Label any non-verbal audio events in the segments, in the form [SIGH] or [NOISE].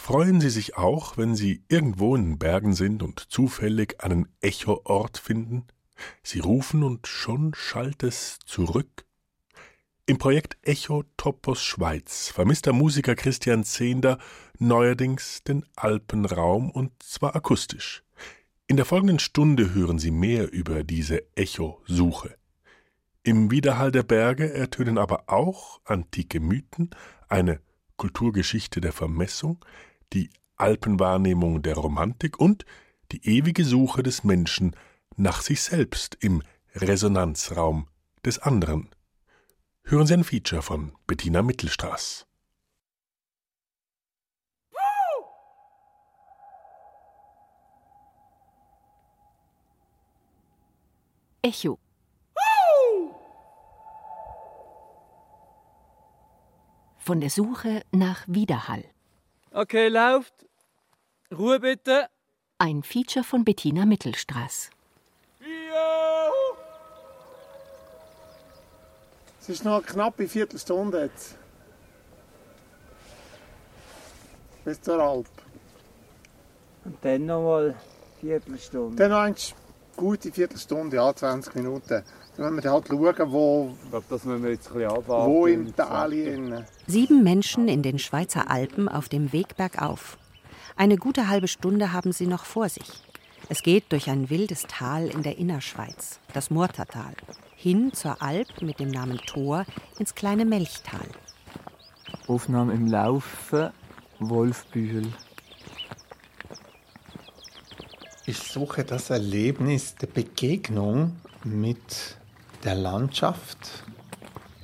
Freuen Sie sich auch, wenn Sie irgendwo in den Bergen sind und zufällig einen Echoort finden? Sie rufen und schon schallt es zurück. Im Projekt Echo Topos Schweiz vermisst der Musiker Christian Zehnder neuerdings den Alpenraum und zwar akustisch. In der folgenden Stunde hören Sie mehr über diese Echo-Suche. Im Widerhall der Berge ertönen aber auch antike Mythen, eine Kulturgeschichte der Vermessung, die Alpenwahrnehmung der Romantik und die ewige Suche des Menschen nach sich selbst im Resonanzraum des anderen. Hören Sie ein Feature von Bettina Mittelstraß. Echo. Von der Suche nach Widerhall. Okay, läuft. Ruhe bitte. Ein Feature von Bettina Mittelstraß. Es ist noch eine knappe Viertelstunde jetzt. Bis zur Alp. Und dann noch mal eine Viertelstunde. Dann noch eine gute Viertelstunde, ja, 20 Minuten. Dann müssen wir halt schauen, wo, Ich glaube, das müssen wir jetzt ein bisschen abwarten. wo im Tal. innen. Sieben Menschen in den Schweizer Alpen auf dem Weg bergauf. Eine gute halbe Stunde haben sie noch vor sich. Es geht durch ein wildes Tal in der Innerschweiz, das Murtertal, hin zur Alp mit dem Namen Tor ins kleine Melchtal. Aufnahme im Laufen, Wolfbühel. Ich suche das Erlebnis der Begegnung mit der Landschaft.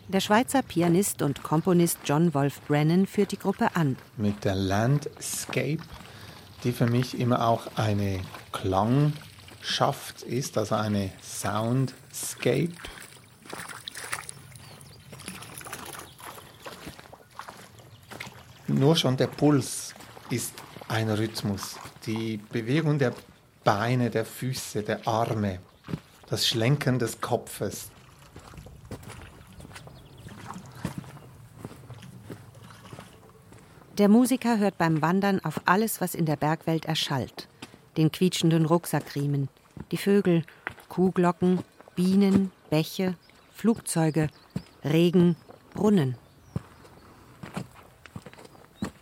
Der Schweizer Pianist und Komponist John Wolf Brennan führt die Gruppe an. mit der Landscape, die für mich immer auch eine Klangschaft ist, also eine Soundscape. Nur schon der Puls ist ein Rhythmus. Die Bewegung der Beine, der Füße, der Arme, das Schlenken des Kopfes, Der Musiker hört beim Wandern auf alles, was in der Bergwelt erschallt. Den quietschenden Rucksackriemen, die Vögel, Kuhglocken, Bienen, Bäche, Flugzeuge, Regen, Brunnen.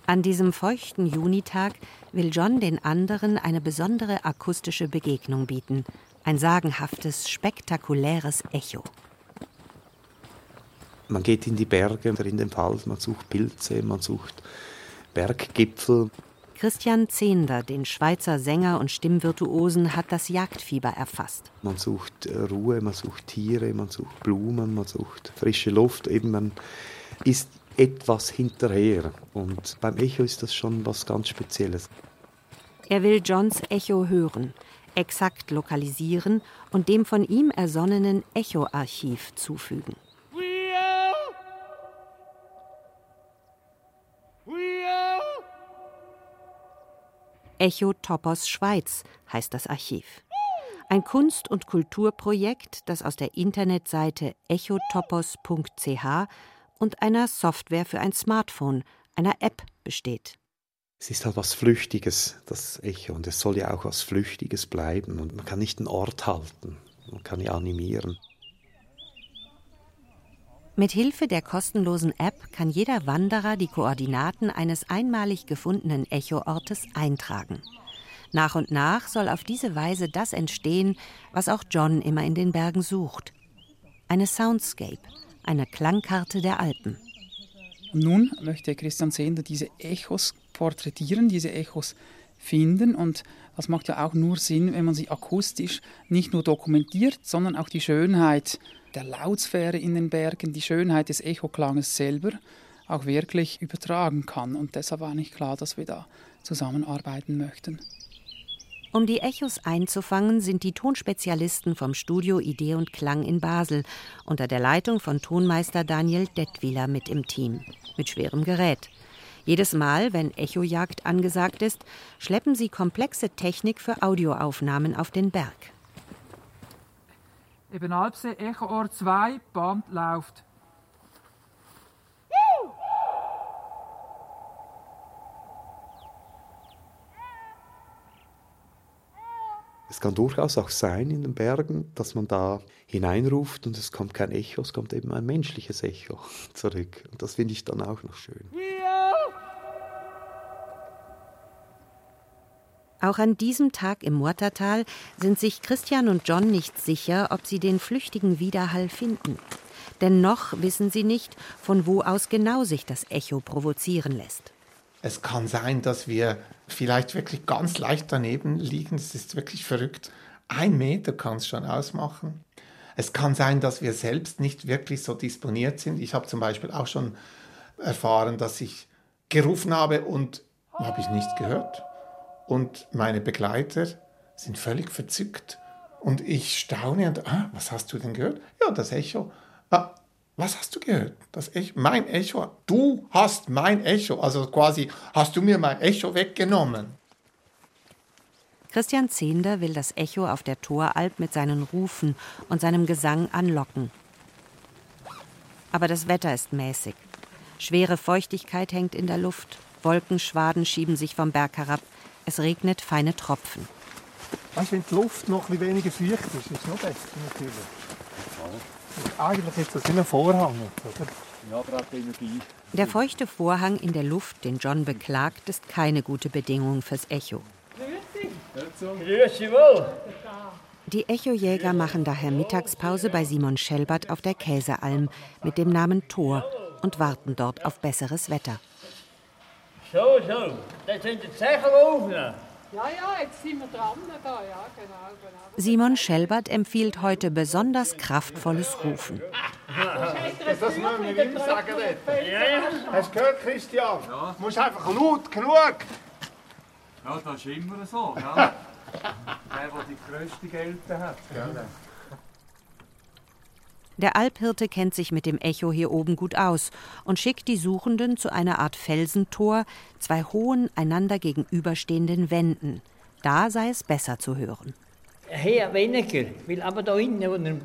An diesem feuchten Junitag will John den anderen eine besondere akustische Begegnung bieten. Ein sagenhaftes, spektakuläres Echo. Man geht in die Berge, in den Wald, man sucht Pilze, man sucht Berggipfel. Christian Zehnder, den Schweizer Sänger und Stimmvirtuosen, hat das Jagdfieber erfasst. Man sucht äh, Ruhe, man sucht Tiere, man sucht Blumen, man sucht frische Luft. Eben man ist etwas hinterher. Und beim Echo ist das schon was ganz Spezielles. Er will Johns Echo hören, exakt lokalisieren und dem von ihm ersonnenen Echo-Archiv zufügen. Echo Topos Schweiz heißt das Archiv. Ein Kunst- und Kulturprojekt, das aus der Internetseite echotopos.ch und einer Software für ein Smartphone, einer App, besteht. Es ist halt was Flüchtiges, das Echo. Und es soll ja auch was Flüchtiges bleiben. Und man kann nicht einen Ort halten. Man kann ja animieren. Mit Hilfe der kostenlosen App kann jeder Wanderer die Koordinaten eines einmalig gefundenen Echoortes eintragen. Nach und nach soll auf diese Weise das entstehen, was auch John immer in den Bergen sucht. Eine Soundscape, eine Klangkarte der Alpen. Nun möchte Christian Sehender diese Echos porträtieren, diese Echos finden und das macht ja auch nur Sinn, wenn man sie akustisch nicht nur dokumentiert, sondern auch die Schönheit der Lautsphäre in den Bergen, die Schönheit des Echoklanges selber auch wirklich übertragen kann. Und deshalb war nicht klar, dass wir da zusammenarbeiten möchten. Um die Echos einzufangen, sind die Tonspezialisten vom Studio Idee und Klang in Basel unter der Leitung von Tonmeister Daniel Dettwiler mit im Team, mit schwerem Gerät. Jedes Mal, wenn Echojagd angesagt ist, schleppen sie komplexe Technik für Audioaufnahmen auf den Berg eben Alpsee, Echoor 2, Band läuft. Es kann durchaus auch sein in den Bergen, dass man da hineinruft und es kommt kein Echo, es kommt eben ein menschliches Echo [LAUGHS] zurück. Und das finde ich dann auch noch schön. Yeah! Auch an diesem Tag im Murtertal sind sich Christian und John nicht sicher, ob sie den flüchtigen Widerhall finden. Denn noch wissen sie nicht, von wo aus genau sich das Echo provozieren lässt. Es kann sein, dass wir vielleicht wirklich ganz leicht daneben liegen. Das ist wirklich verrückt. Ein Meter kann es schon ausmachen. Es kann sein, dass wir selbst nicht wirklich so disponiert sind. Ich habe zum Beispiel auch schon erfahren, dass ich gerufen habe und habe ich nicht gehört. Und meine Begleiter sind völlig verzückt. Und ich staune und, ah, was hast du denn gehört? Ja, das Echo. Ah, was hast du gehört? Das Echo, mein Echo. Du hast mein Echo. Also quasi hast du mir mein Echo weggenommen. Christian Zehnder will das Echo auf der Toralp mit seinen Rufen und seinem Gesang anlocken. Aber das Wetter ist mäßig. Schwere Feuchtigkeit hängt in der Luft. Wolkenschwaden schieben sich vom Berg herab. Es regnet feine Tropfen. Weißt, wenn die Luft noch ein weniger feucht ist, ist es noch besser natürlich. Eigentlich ist das ein Vorhang, oder? Ja, gerade Energie. Der feuchte Vorhang in der Luft, den John beklagt, ist keine gute Bedingung fürs Echo. Die Echojäger machen daher Mittagspause bei Simon Schelbert auf der Käsealm mit dem Namen Tor und warten dort auf besseres Wetter. So, so. Das sind die Zechen aufnehmen. Ja, ja, jetzt sind wir dran da, ja, genau, genau. Simon Schelbert empfiehlt heute besonders kraftvolles Rufen. Das müssen wir ihm sagen. dort. Hast du gehört, Christian? Ja. Du musst einfach laut genug. Ja, das ist immer so. Ja. [LAUGHS] Der, der die grösste Gelte hat. Gell? Der Alphirte kennt sich mit dem Echo hier oben gut aus und schickt die Suchenden zu einer Art Felsentor, zwei hohen, einander gegenüberstehenden Wänden. Da sei es besser zu hören. Hier weniger, weil aber da hinten und im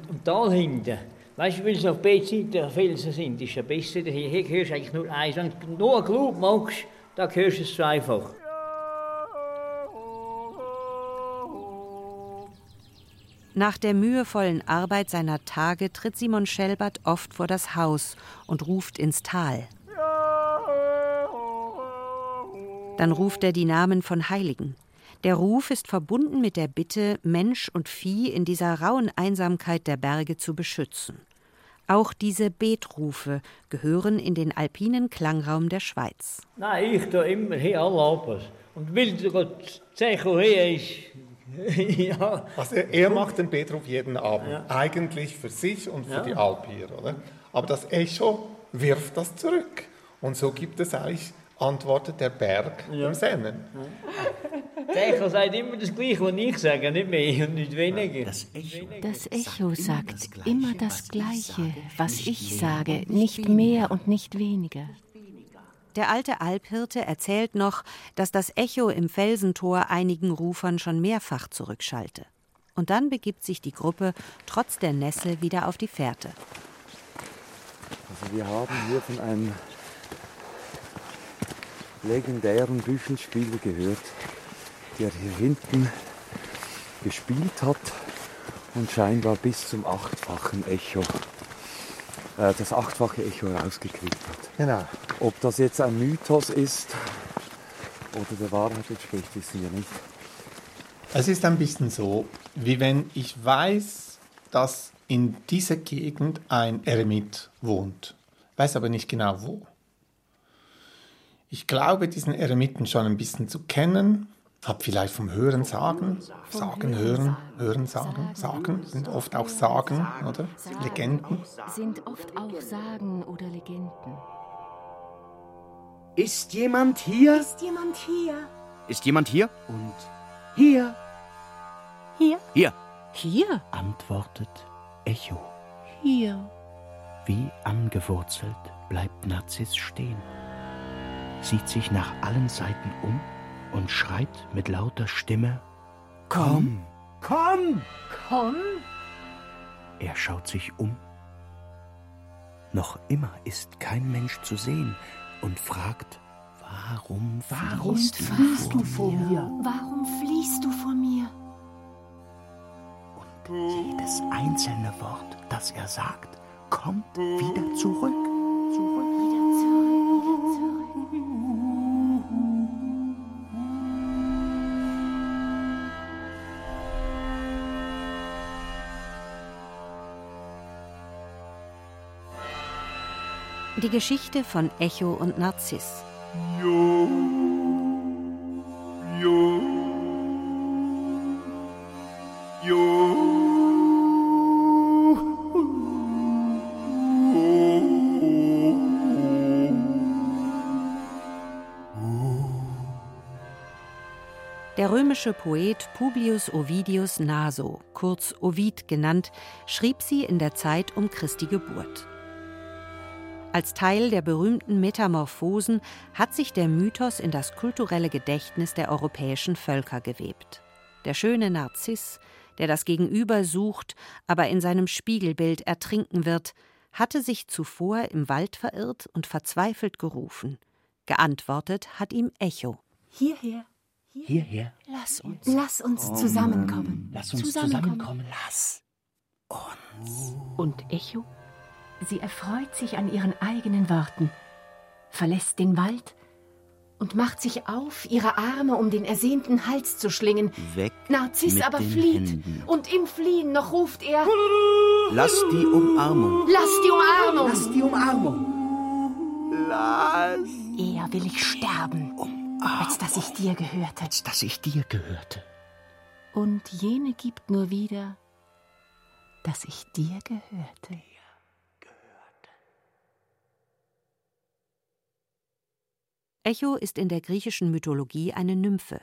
hinten, weißt du, weil es auf beiden Seiten der Felsen sind, ist ja besser. Hier, hier hörst du eigentlich nur eins. Wenn du nur Glub magst, da hörst du es zweifach. Nach der mühevollen Arbeit seiner Tage tritt Simon Schelbert oft vor das Haus und ruft ins Tal. Dann ruft er die Namen von Heiligen. Der Ruf ist verbunden mit der Bitte, Mensch und Vieh in dieser rauen Einsamkeit der Berge zu beschützen. Auch diese Betrufe gehören in den alpinen Klangraum der Schweiz. Nein, ich tue immer hier alle. Und will die Zeche hier ist, [LAUGHS] ja. Also er, er macht den Betruf jeden Abend. Ja. Eigentlich für sich und für Ja. die Alp hier, oder? Aber das Echo wirft das zurück. Und so gibt es eigentlich, antwortet der Berg Ja. dem Sennen. Die Zeche sagt immer das Gleiche, was ich sage, nicht mehr und nicht weniger. Das Echo sagt immer das Gleiche, was ich sage, nicht mehr und nicht weniger. Der alte Alphirte erzählt noch, dass das Echo im Felsentor einigen Rufern schon mehrfach zurückschallte. Und dann begibt sich die Gruppe trotz der Nässe wieder auf die Fährte. Also wir haben hier von einem legendären Büchelspieler gehört, der hier hinten gespielt hat und scheinbar bis zum achtfachen Echo, äh, das achtfache Echo rausgekriegt hat. Genau. Ob das jetzt ein Mythos ist oder der Wahrheit entspricht, wissen wir nicht. Es ist ein bisschen so, wie wenn ich weiß, dass in dieser Gegend ein Eremit wohnt, weiß aber nicht genau wo. Ich glaube, diesen Eremiten schon ein bisschen zu kennen, habe vielleicht vom Hören sagen, sagen, hören, hören, sagen, sagen, sind oft auch Sagen, oder? Legenden. Sind oft auch Sagen oder Legenden. Ist jemand hier? Ist jemand hier? Ist jemand hier? Und Hier. Hier? hier Hier? antwortet Echo. Hier. Wie angewurzelt bleibt Narziss stehen, sieht sich nach allen Seiten um und schreit mit lauter Stimme: Komm! Komm! Komm. Er schaut sich um. Noch immer ist kein Mensch zu sehen und fragt: Warum, Warum fließt fließt du vor mir? Warum fließt du vor mir? Jedes einzelne Wort, das er sagt, kommt wieder zurück. Zurück, Die Geschichte von Echo und Narziss. Jo, jo, Der römische Poet Publius Ovidius Naso, kurz Ovid genannt, schrieb sie in der Zeit um Christi Geburt. Als Teil der berühmten Metamorphosen hat sich der Mythos in das kulturelle Gedächtnis der europäischen Völker gewebt. Der schöne Narziss, der das Gegenüber sucht, aber in seinem Spiegelbild ertrinken wird, hatte sich zuvor im Wald verirrt und verzweifelt gerufen. Geantwortet hat ihm Echo. Hierher. Hierher. Lass uns. Lass uns zusammenkommen. Lass uns zusammenkommen. Lass uns. Und Echo? Sie erfreut sich an ihren eigenen Worten, verlässt den Wald und macht sich auf, ihre Arme um den ersehnten Hals zu schlingen. Weg. Narziss mit aber den flieht. Händen. Und im Fliehen noch ruft er: Lass die Umarmung. Lass die Umarmung! Lass die Umarmung. Lass. Eher will ich sterben, als dass ich dir gehörte. Als dass ich dir gehörte. Und jene gibt nur wieder, dass ich dir gehörte. Echo ist in der griechischen Mythologie eine Nymphe,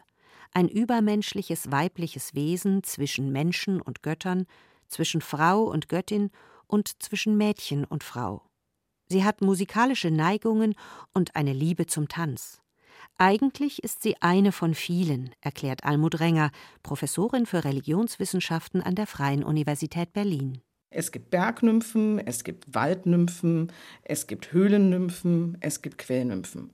ein übermenschliches weibliches Wesen zwischen Menschen und Göttern, zwischen Frau und Göttin und zwischen Mädchen und Frau. Sie hat musikalische Neigungen und eine Liebe zum Tanz. Eigentlich ist sie eine von vielen, erklärt Almut Renger, Professorin für Religionswissenschaften an der Freien Universität Berlin. Es gibt Bergnymphen, es gibt Waldnymphen, es gibt Höhlennymphen, es gibt Quellnymphen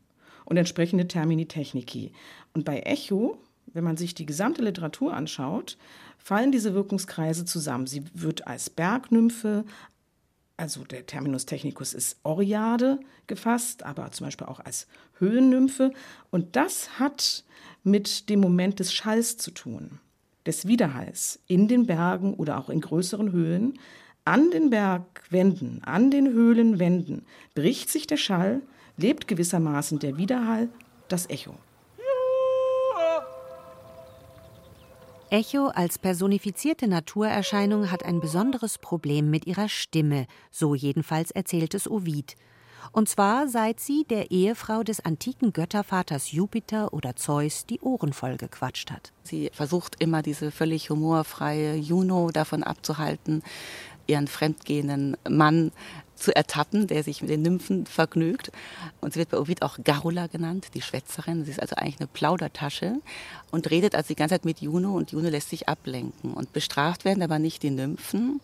und entsprechende Termini technici. Und bei Echo, wenn man sich die gesamte Literatur anschaut, fallen diese Wirkungskreise zusammen. Sie wird als Bergnymphe, also der Terminus technicus ist Oriade gefasst, aber zum Beispiel auch als Höhennymphe. Und das hat mit dem Moment des Schalls zu tun, des Widerhalls in den Bergen oder auch in größeren Höhlen. An den Bergwänden, an den Höhlenwänden bricht sich der Schall, lebt gewissermaßen der Widerhall, das Echo. Echo als personifizierte Naturerscheinung hat ein besonderes Problem mit ihrer Stimme, so jedenfalls erzählt es Ovid. Und zwar seit sie der Ehefrau des antiken Göttervaters Jupiter oder Zeus die Ohren voll gequatscht hat. Sie versucht immer diese völlig humorfreie Juno davon abzuhalten, ihren fremdgehenden Mann zu ertappen, der sich mit den Nymphen vergnügt. Und sie wird bei Ovid auch Garula genannt, die Schwätzerin. Sie ist also eigentlich eine Plaudertasche und redet also die ganze Zeit mit Juno und Juno lässt sich ablenken. Und bestraft werden aber nicht die Nymphen,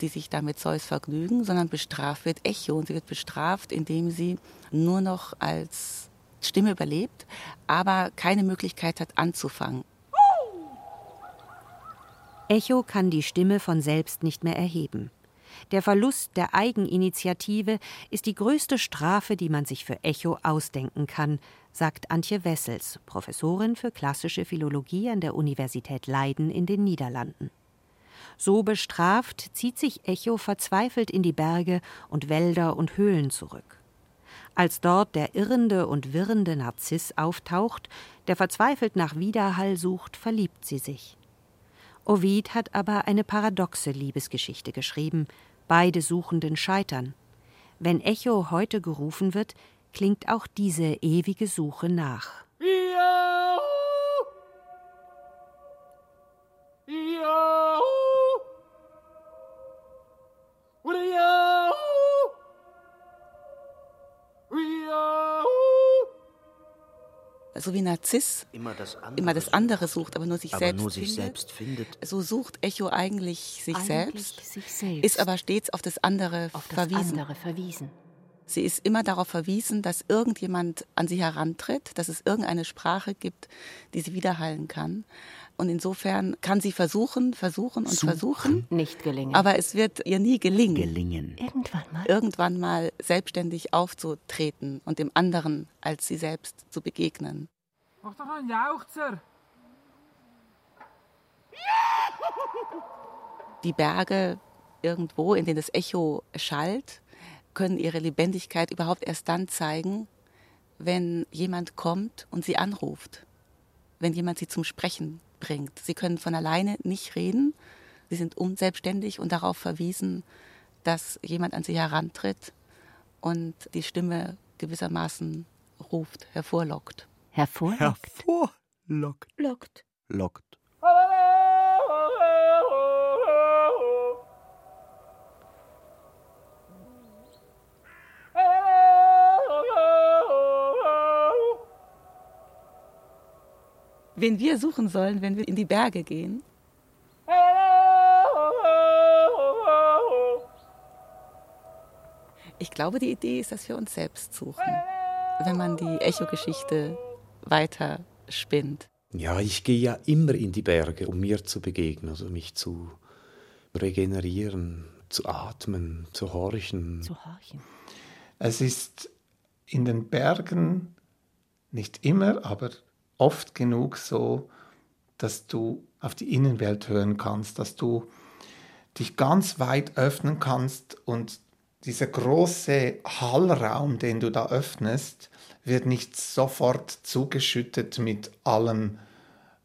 die sich da mit Zeus vergnügen, sondern bestraft wird Echo. Und sie wird bestraft, indem sie nur noch als Stimme überlebt, aber keine Möglichkeit hat anzufangen. Echo kann die Stimme von selbst nicht mehr erheben. Der Verlust der Eigeninitiative ist die größte Strafe, die man sich für Echo ausdenken kann, sagt Antje Wessels, Professorin für klassische Philologie an der Universität Leiden in den Niederlanden. So bestraft zieht sich Echo verzweifelt in die Berge und Wälder und Höhlen zurück. Als dort der irrende und wirrende Narziss auftaucht, der verzweifelt nach Widerhall sucht, verliebt sie sich. Ovid hat aber eine paradoxe Liebesgeschichte geschrieben. Beide Suchenden scheitern. Wenn Echo heute gerufen wird, klingt auch diese ewige Suche nach. So wie Narziss immer das andere, immer das andere sucht, aber nur sich, aber selbst, nur sich findet. selbst findet. So sucht Echo eigentlich sich Eigentlich selbst, sich selbst. ist aber stets auf das andere auf das verwiesen. andere verwiesen. Sie ist immer darauf verwiesen, dass irgendjemand an sie herantritt, dass es irgendeine Sprache gibt, die sie widerhallen kann. Und insofern kann sie versuchen, versuchen und Suchen. versuchen. Nicht gelingen. Aber es wird ihr nie gelingen. Gelingen. Irgendwann mal. Irgendwann mal selbstständig aufzutreten und dem anderen als sie selbst zu begegnen. Mach doch einen Jauchzer. Die Berge irgendwo, in denen das Echo schallt, können ihre Lebendigkeit überhaupt erst dann zeigen, wenn jemand kommt und sie anruft, wenn jemand sie zum Sprechen bringt. Sie können von alleine nicht reden, sie sind unselbstständig und darauf verwiesen, dass jemand an sie herantritt und die Stimme gewissermaßen ruft, hervorlockt. Hervorlockt. Hervorlockt. Lockt. Lockt. Wen wir suchen sollen, wenn wir in die Berge gehen, ich glaube, die Idee ist, dass wir uns selbst suchen, wenn man die Echo-Geschichte weiter spinnt. Ja, ich gehe ja immer in die Berge, um mir zu begegnen, also mich zu regenerieren, zu atmen, zu horchen. Zu horchen. Es ist in den Bergen nicht immer, aber oft genug so, dass du auf die Innenwelt hören kannst, dass du dich ganz weit öffnen kannst und dieser große Hallraum, den du da öffnest, wird nicht sofort zugeschüttet mit allem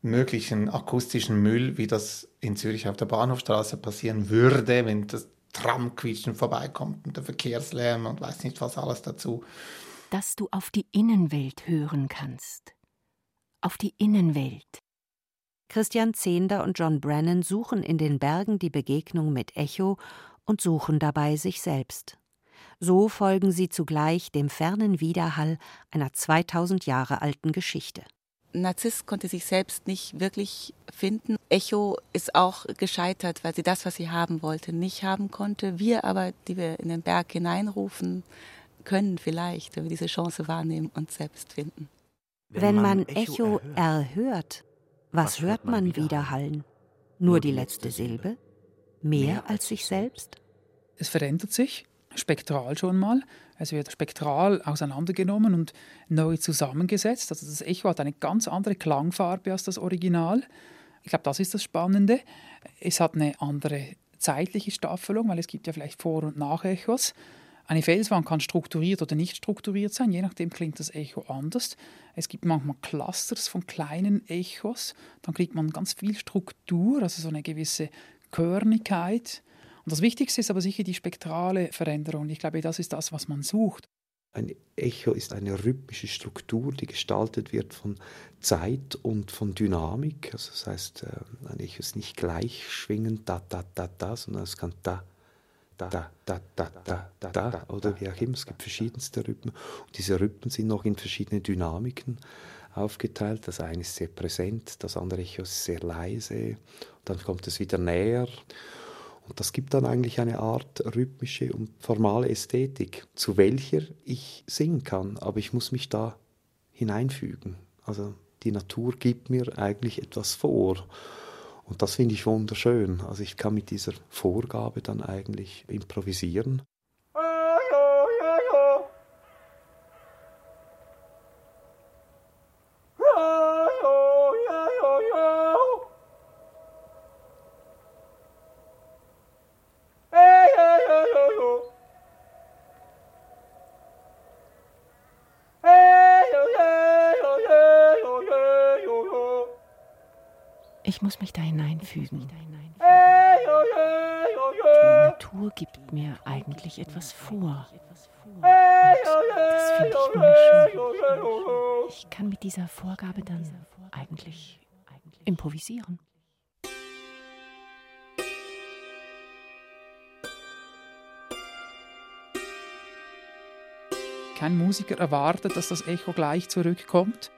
möglichen akustischen Müll, wie das in Zürich auf der Bahnhofstraße passieren würde, wenn das Tramquietschen vorbeikommt und der Verkehrslärm und weiß nicht was alles dazu. Dass du auf die Innenwelt hören kannst. Auf die Innenwelt. Christian Zehnder und John Brennan suchen in den Bergen die Begegnung mit Echo und suchen dabei sich selbst. So folgen sie zugleich dem fernen Widerhall einer 2000 Jahre alten Geschichte. Narziss konnte sich selbst nicht wirklich finden. Echo ist auch gescheitert, weil sie das, was sie haben wollte, nicht haben konnte. Wir aber, die wir in den Berg hineinrufen, können vielleicht, wenn wir diese Chance wahrnehmen, uns selbst finden. Wenn man Echo erhört, was hört man widerhallen? Nur die letzte Silbe? Mehr als sich selbst? Es verändert sich, spektral schon mal. Es wird spektral auseinandergenommen und neu zusammengesetzt. Also das Echo hat eine ganz andere Klangfarbe als das Original. Ich glaube, das ist das Spannende. Es hat eine andere zeitliche Staffelung, weil es gibt ja vielleicht Vor- und Nachechos. Eine Felswand kann strukturiert oder nicht strukturiert sein, je nachdem klingt das Echo anders. Es gibt manchmal Clusters von kleinen Echos, dann kriegt man ganz viel Struktur, also so eine gewisse Körnigkeit. Und das Wichtigste ist aber sicher die spektrale Veränderung. Ich glaube, das ist das, was man sucht. Ein Echo ist eine rhythmische Struktur, die gestaltet wird von Zeit und von Dynamik. Also das heißt, äh, ein Echo ist nicht gleich schwingend da, da, da, da, sondern es kann da, da, da, da, da, da, da, oder wie auch immer. Es gibt verschiedenste Rhythmen. Und diese Rhythmen sind noch in verschiedene Dynamiken aufgeteilt. Das eine ist sehr präsent, das andere Echo ist sehr leise. Dann kommt es wieder näher. Und das gibt dann eigentlich eine Art rhythmische und formale Ästhetik, zu welcher ich singen kann, aber ich muss mich da hineinfügen. Also die Natur gibt mir eigentlich etwas vor. Und das finde ich wunderschön. Also ich kann mit dieser Vorgabe dann eigentlich improvisieren. Muss mich da hineinfügen. Die Natur gibt mir eigentlich etwas vor. Und das finde ich wunderschön. Ich kann mit dieser Vorgabe dann eigentlich improvisieren. Kein Musiker erwartet, dass das Echo gleich zurückkommt.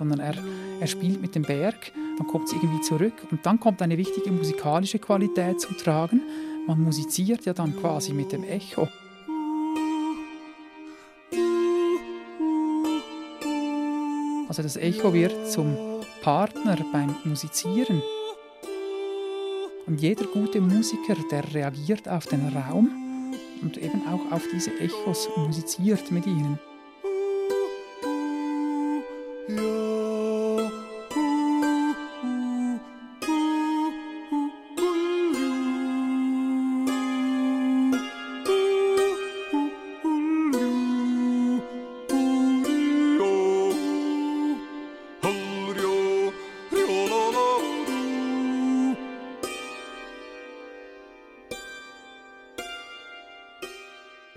Sondern er, er spielt mit dem Berg. dann kommt es irgendwie zurück und dann kommt eine wichtige musikalische Qualität zum Tragen. Man musiziert ja dann quasi mit dem Echo. Also das Echo wird zum Partner beim Musizieren. Und jeder gute Musiker, der reagiert auf den Raum und eben auch auf diese Echos, musiziert mit ihnen.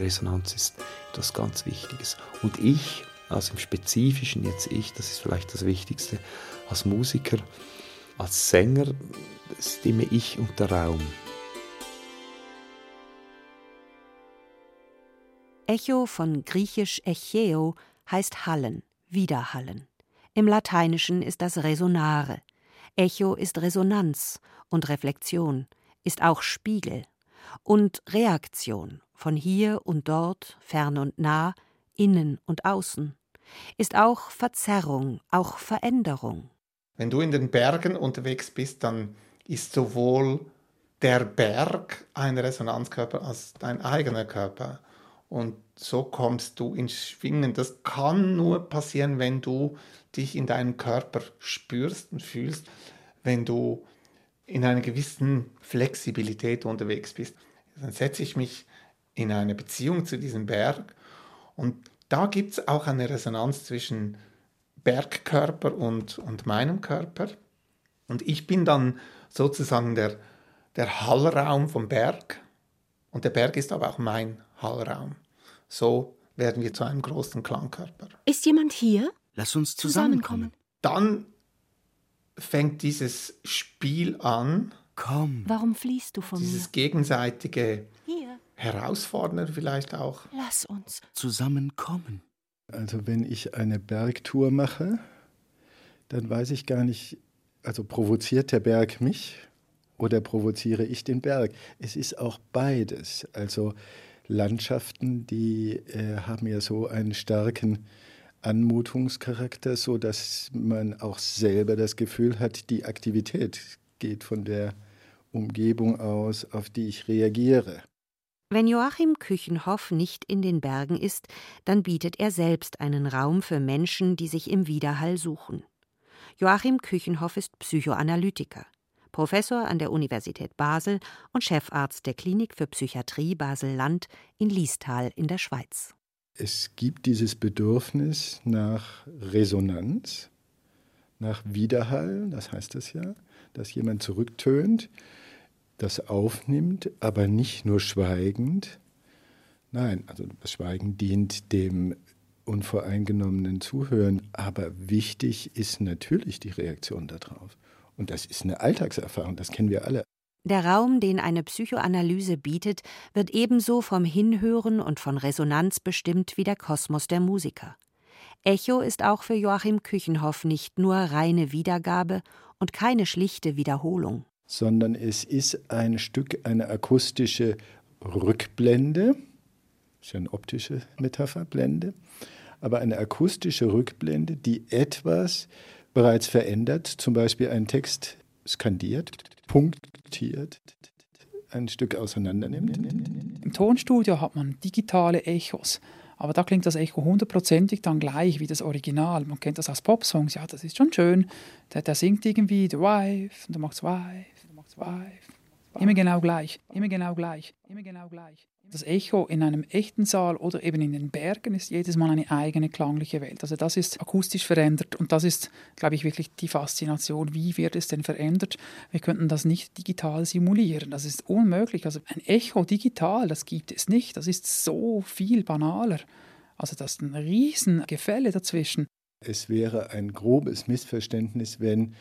Resonanz ist etwas ganz Wichtiges. Und ich, also im Spezifischen jetzt ich, das ist vielleicht das Wichtigste, als Musiker, als Sänger stimme ich und der Raum. Echo von griechisch echeo heißt Hallen, Widerhallen. Im Lateinischen ist das Resonare. Echo ist Resonanz und Reflexion, ist auch Spiegel und Reaktion von hier und dort, fern und nah, innen und außen, ist auch Verzerrung, auch Veränderung. Wenn du in den Bergen unterwegs bist, dann ist sowohl der Berg ein Resonanzkörper als dein eigener Körper. Und so kommst du ins Schwingen. Das kann nur passieren, wenn du dich in deinem Körper spürst und fühlst, wenn du in einer gewissen Flexibilität unterwegs bist. Dann setze ich mich in eine Beziehung zu diesem Berg. Und da gibt es auch eine Resonanz zwischen Bergkörper und, und meinem Körper. Und ich bin dann sozusagen der, der Hallraum vom Berg. Und der Berg ist aber auch mein Hallraum. So werden wir zu einem großen Klangkörper. Ist jemand hier? Lass uns zusammenkommen. Dann fängt dieses Spiel an. Komm. Warum fliehst du von dieses mir? gegenseitige Hier. Herausfordern vielleicht auch. Lass uns zusammenkommen. Also wenn ich eine Bergtour mache, dann weiß ich gar nicht, also provoziert der Berg mich oder provoziere ich den Berg? Es ist auch beides. Also Landschaften, die äh, haben ja so einen starken Anmutungscharakter, so dass man auch selber das Gefühl hat, die Aktivität geht von der Umgebung aus, auf die ich reagiere. Wenn Joachim Küchenhoff nicht in den Bergen ist, dann bietet er selbst einen Raum für Menschen, die sich im Widerhall suchen. Joachim Küchenhoff ist Psychoanalytiker, Professor an der Universität Basel und Chefarzt der Klinik für Psychiatrie Basel-Land in Liestal in der Schweiz. Es gibt dieses Bedürfnis nach Resonanz, nach Widerhall, das heißt es ja, dass jemand zurücktönt, das aufnimmt, aber nicht nur schweigend. Nein, also das Schweigen dient dem unvoreingenommenen Zuhören, aber wichtig ist natürlich die Reaktion darauf. Und das ist eine Alltagserfahrung, das kennen wir alle. Der Raum, den eine Psychoanalyse bietet, wird ebenso vom Hinhören und von Resonanz bestimmt wie der Kosmos der Musiker. Echo ist auch für Joachim Küchenhoff nicht nur reine Wiedergabe und keine schlichte Wiederholung sondern es ist ein Stück, eine akustische Rückblende, ist ja eine optische Metapher, Blende, aber eine akustische Rückblende, die etwas bereits verändert, zum Beispiel einen Text skandiert, punktiert, ein Stück auseinandernimmt. Im Tonstudio hat man digitale Echos. Aber da klingt das Echo hundertprozentig dann gleich wie das Original. Man kennt das aus Popsongs. Ja, das ist schon schön. Der, der singt irgendwie The Wife und der macht Wife Immer genau gleich, immer genau gleich, immer genau gleich. Das Echo in einem echten Saal oder eben in den Bergen ist jedes Mal eine eigene klangliche Welt. Also das ist akustisch verändert und das ist, glaube ich, wirklich die Faszination. Wie wird es denn verändert? Wir könnten das nicht digital simulieren. Das ist unmöglich. Also ein Echo digital, das gibt es nicht. Das ist so viel banaler. Also das ist ein Riesengefälle dazwischen. Es wäre ein grobes Missverständnis, wenn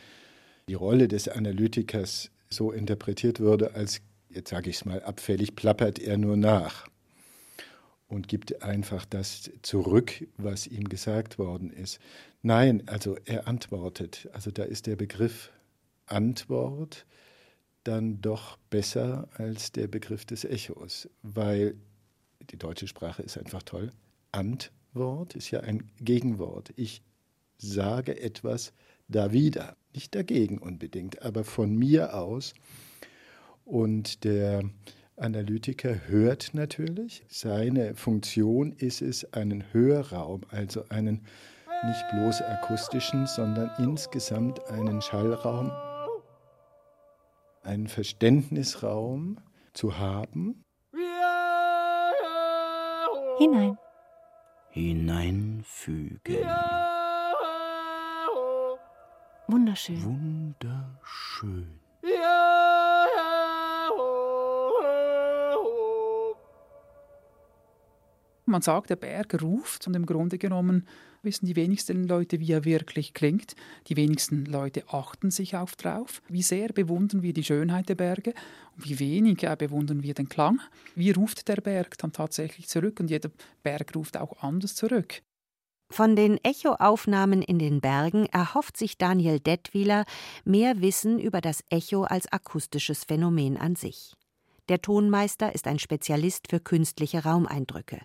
die Rolle des Analytikers so interpretiert würde, als, jetzt sage ich es mal abfällig, plappert er nur nach und gibt einfach das zurück, was ihm gesagt worden ist. Nein, also er antwortet. Also da ist der Begriff Antwort dann doch besser als der Begriff des Echos, weil die deutsche Sprache ist einfach toll. Antwort ist ja ein Gegenwort. Ich sage etwas da wieder, nicht dagegen unbedingt, aber von mir aus. Und der Analytiker hört natürlich. Seine Funktion ist es, einen Hörraum, also einen nicht bloß akustischen, sondern insgesamt einen Schallraum, einen Verständnisraum zu haben. Hinein. Hineinfügen. Wunderschön. Wunderschön. Man sagt, der Berg ruft und im Grunde genommen wissen die wenigsten Leute, wie er wirklich klingt. Die wenigsten Leute achten sich auf drauf. Wie sehr bewundern wir die Schönheit der Berge und wie wenig bewundern wir den Klang. Wie ruft der Berg dann tatsächlich zurück und jeder Berg ruft auch anders zurück. Von den Echoaufnahmen in den Bergen erhofft sich Daniel Dettwiler mehr Wissen über das Echo als akustisches Phänomen an sich. Der Tonmeister ist ein Spezialist für künstliche Raumeindrücke.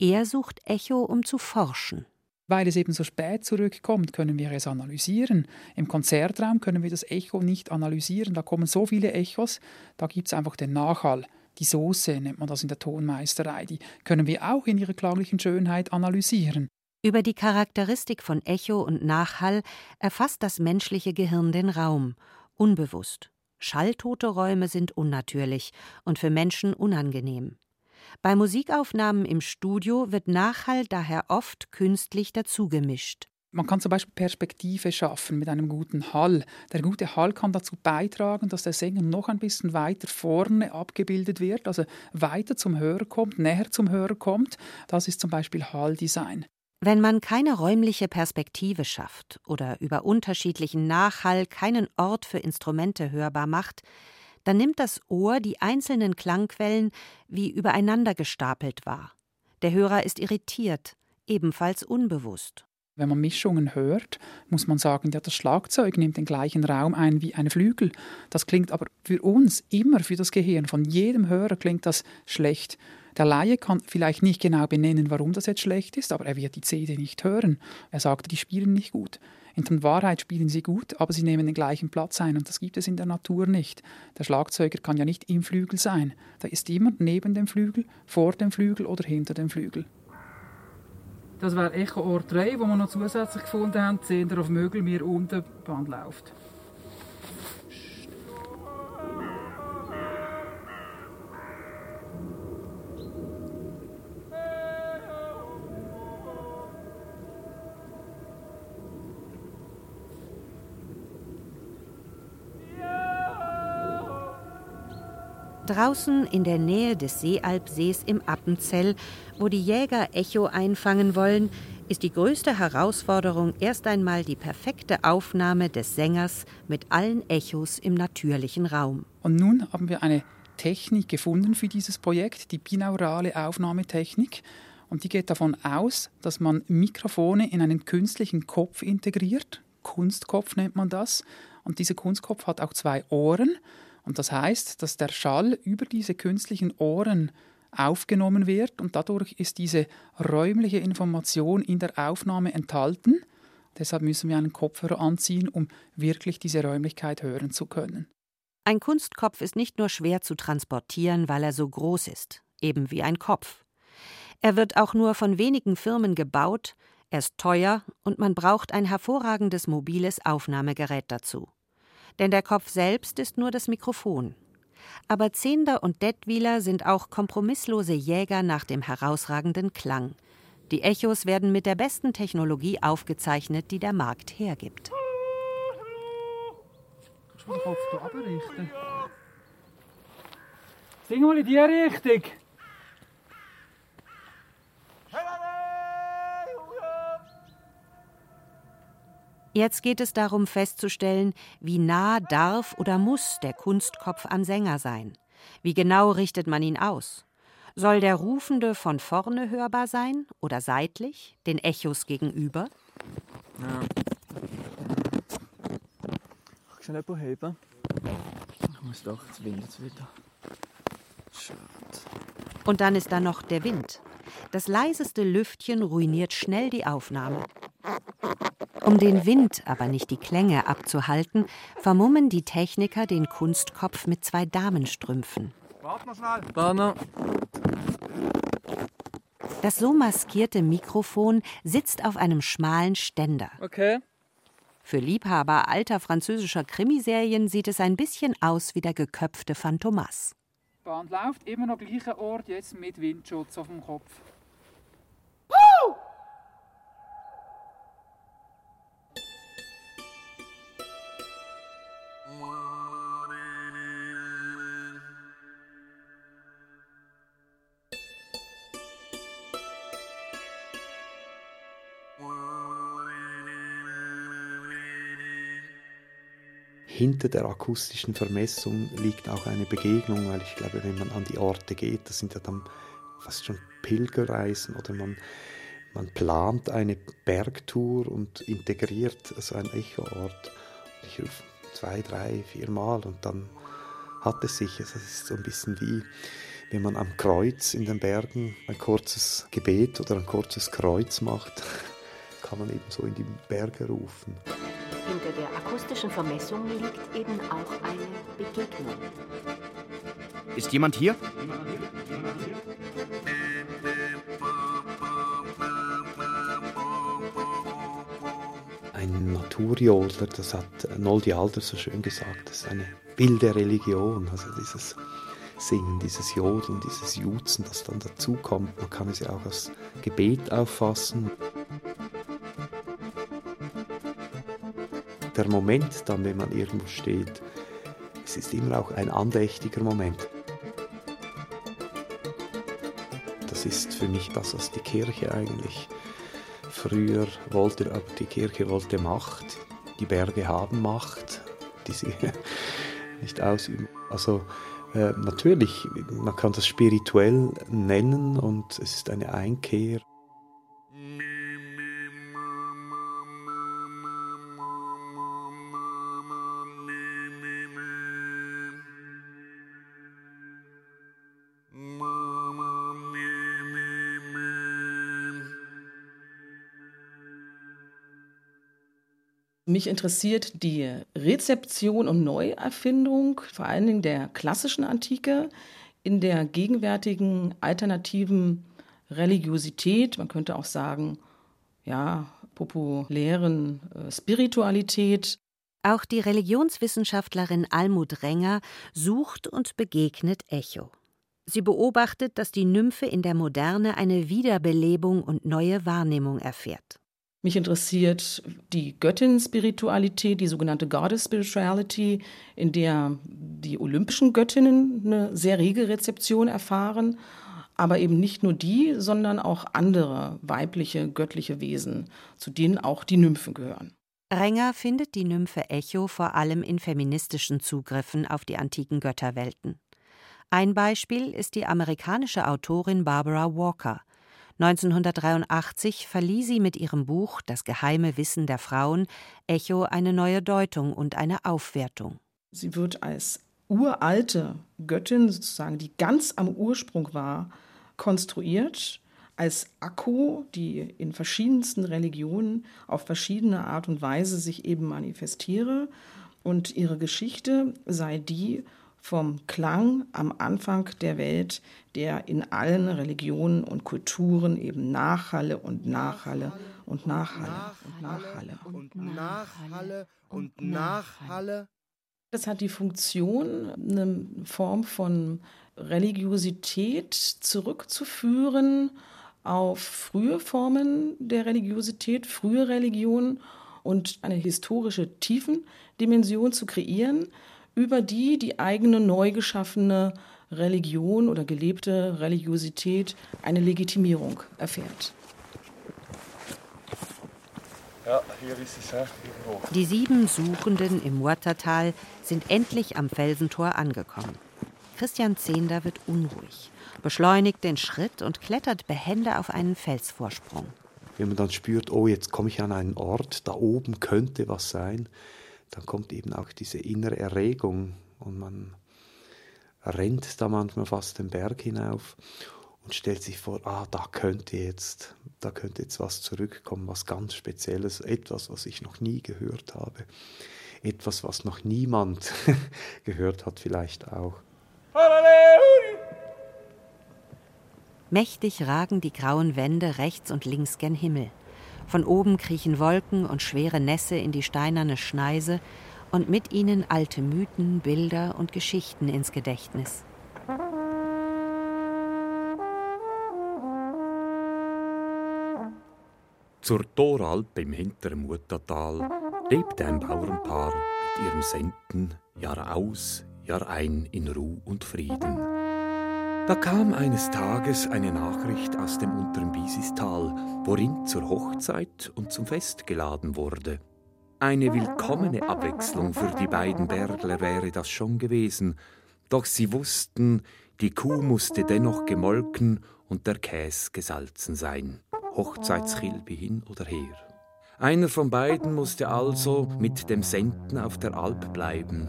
Er sucht Echo, um zu forschen. Weil es eben so spät zurückkommt, können wir es analysieren. Im Konzertraum können wir das Echo nicht analysieren. Da kommen so viele Echos, da gibt es einfach den Nachhall. Die Soße nennt man das in der Tonmeisterei. Die können wir auch in ihrer klanglichen Schönheit analysieren. Über die Charakteristik von Echo und Nachhall erfasst das menschliche Gehirn den Raum, unbewusst. Schalltote Räume sind unnatürlich und für Menschen unangenehm. Bei Musikaufnahmen im Studio wird Nachhall daher oft künstlich dazugemischt. Man kann zum Beispiel Perspektive schaffen mit einem guten Hall. Der gute Hall kann dazu beitragen, dass der Sänger noch ein bisschen weiter vorne abgebildet wird, also weiter zum Hörer kommt, näher zum Hörer kommt. Das ist zum Beispiel Halldesign. Wenn man keine räumliche Perspektive schafft oder über unterschiedlichen Nachhall keinen Ort für Instrumente hörbar macht, dann nimmt das Ohr die einzelnen Klangquellen wie übereinander gestapelt wahr. Der Hörer ist irritiert, ebenfalls unbewusst. Wenn man Mischungen hört, muss man sagen, ja, das Schlagzeug nimmt den gleichen Raum ein wie ein Flügel. Das klingt aber für uns immer, für das Gehirn, von jedem Hörer klingt das schlecht. Der Laie kann vielleicht nicht genau benennen, warum das jetzt schlecht ist, aber er wird die CD nicht hören. Er sagt, die spielen nicht gut. In Wahrheit spielen sie gut, aber sie nehmen den gleichen Platz ein und das gibt es in der Natur nicht. Der Schlagzeuger kann ja nicht im Flügel sein. Da ist immer neben dem Flügel, vor dem Flügel oder hinter dem Flügel. Das wäre Echo Ort 3, wo wir noch zusätzlich gefunden haben. Sehen auf Mögel, mir unten Band läuft. Draußen in der Nähe des Seealpsees im Appenzell, wo die Jäger Echo einfangen wollen, ist die größte Herausforderung erst einmal die perfekte Aufnahme des Sängers mit allen Echos im natürlichen Raum. Und nun haben wir eine Technik gefunden für dieses Projekt, die binaurale Aufnahmetechnik. Und die geht davon aus, dass man Mikrofone in einen künstlichen Kopf integriert. Kunstkopf nennt man das. Und dieser Kunstkopf hat auch zwei Ohren. Und das heißt, dass der Schall über diese künstlichen Ohren aufgenommen wird und dadurch ist diese räumliche Information in der Aufnahme enthalten. Deshalb müssen wir einen Kopfhörer anziehen, um wirklich diese Räumlichkeit hören zu können. Ein Kunstkopf ist nicht nur schwer zu transportieren, weil er so groß ist, eben wie ein Kopf. Er wird auch nur von wenigen Firmen gebaut, er ist teuer und man braucht ein hervorragendes mobiles Aufnahmegerät dazu denn der Kopf selbst ist nur das Mikrofon. Aber Zehnder und Detwiler sind auch kompromisslose Jäger nach dem herausragenden Klang. Die Echos werden mit der besten Technologie aufgezeichnet, die der Markt hergibt. Kannst du den Kopf hier abrichten? Sing mal in die Richtung. Jetzt geht es darum festzustellen, wie nah darf oder muss der Kunstkopf am Sänger sein. Wie genau richtet man ihn aus? Soll der Rufende von vorne hörbar sein oder seitlich, den Echos gegenüber? Ja. schon jemand heben? Ich muss doch, jetzt windet wieder. Schade. Und dann ist da noch der Wind. Das leiseste Lüftchen ruiniert schnell die Aufnahme. Um den Wind, aber nicht die Klänge abzuhalten, vermummen die Techniker den Kunstkopf mit zwei Damenstrümpfen. Schnell. Banner. Das so maskierte Mikrofon sitzt auf einem schmalen Ständer. Okay. Für Liebhaber alter französischer Krimiserien sieht es ein bisschen aus wie der geköpfte Phantomas. Die Bahn läuft immer noch gleicher Ort, jetzt mit Windschutz auf dem Kopf. Hinter der akustischen Vermessung liegt auch eine Begegnung, weil ich glaube, wenn man an die Orte geht, das sind ja dann fast schon Pilgerreisen oder man, man plant eine Bergtour und integriert so einen Echoort. Ich rufe zwei, drei, vier Mal und dann hat es sich. Es ist so ein bisschen wie, wenn man am Kreuz in den Bergen ein kurzes Gebet oder ein kurzes Kreuz macht, [LAUGHS] kann man eben so in die Berge rufen. Hinter der akustischen Vermessung liegt eben auch eine Begegnung. Ist jemand hier? Ein Naturjodler, das hat Noldi Alder so schön gesagt, das ist eine wilde Religion. Also dieses Singen, dieses Jodeln, dieses Jutzen, das dann dazukommt. Man kann es ja auch als Gebet auffassen. Der Moment dann, wenn man irgendwo steht, es ist immer auch ein andächtiger Moment. Das ist für mich das, was die Kirche eigentlich früher wollte, aber die Kirche wollte Macht. Die Berge haben Macht, die sie [LAUGHS] nicht ausüben. Also äh, natürlich, man kann das spirituell nennen und es ist eine Einkehr. Mich interessiert die Rezeption und Neuerfindung, vor allen Dingen der klassischen Antike, in der gegenwärtigen alternativen Religiosität, man könnte auch sagen, ja, populären äh, Spiritualität. Auch die Religionswissenschaftlerin Almut Renger sucht und begegnet Echo. Sie beobachtet, dass die Nymphe in der Moderne eine Wiederbelebung und neue Wahrnehmung erfährt. Mich interessiert die Göttin-Spiritualität, die sogenannte Goddess Spirituality, in der die olympischen Göttinnen eine sehr rege Rezeption erfahren, aber eben nicht nur die, sondern auch andere weibliche, göttliche Wesen, zu denen auch die Nymphen gehören. Renger findet die Nymphe Echo vor allem in feministischen Zugriffen auf die antiken Götterwelten. Ein Beispiel ist die amerikanische Autorin Barbara Walker, 1983 verlieh sie mit ihrem Buch Das geheime Wissen der Frauen Echo eine neue Deutung und eine Aufwertung. Sie wird als uralte Göttin, sozusagen, die ganz am Ursprung war, konstruiert, als Akku, die in verschiedensten Religionen auf verschiedene Art und Weise sich eben manifestiere. Und ihre Geschichte sei die vom Klang am Anfang der Welt, der in allen Religionen und Kulturen eben nachhalle und nachhalle und nachhalle und nachhalle und nachhalle und nachhalle. Das hat die Funktion, eine Form von Religiosität zurückzuführen auf frühe Formen der Religiosität, frühe Religionen und eine historische Tiefendimension zu kreieren, über die die eigene neu geschaffene Religion oder gelebte Religiosität eine Legitimierung erfährt. Ja, hier ist es ja, irgendwo. Die sieben Suchenden im Muattertal sind endlich am Felsentor angekommen. Christian Zehnder wird unruhig, beschleunigt den Schritt und klettert behende auf einen Felsvorsprung. Wenn man dann spürt, oh, jetzt komme ich an einen Ort, da oben könnte was sein, dann kommt eben auch diese innere Erregung und man rennt da manchmal fast den Berg hinauf und stellt sich vor, ah, da könnte jetzt, da könnte jetzt was zurückkommen, was ganz Spezielles, etwas, was ich noch nie gehört habe, etwas, was noch niemand [LAUGHS] gehört hat, vielleicht auch. Mächtig ragen die grauen Wände rechts und links gen Himmel. Von oben kriechen Wolken und schwere Nässe in die steinerne Schneise und mit ihnen alte Mythen, Bilder und Geschichten ins Gedächtnis. Zur Toralp im hinteren Muttertal lebte ein Bauernpaar mit ihrem Senden Jahr aus, Jahr ein in Ruhe und Frieden. Da kam eines Tages eine Nachricht aus dem unteren Bisistal, worin zur Hochzeit und zum Fest geladen wurde. Eine willkommene Abwechslung für die beiden Bergler wäre das schon gewesen, doch sie wussten, die Kuh musste dennoch gemolken und der Käs gesalzen sein. Hochzeitskilbi hin oder her. Einer von beiden musste also mit dem Senden auf der Alp bleiben.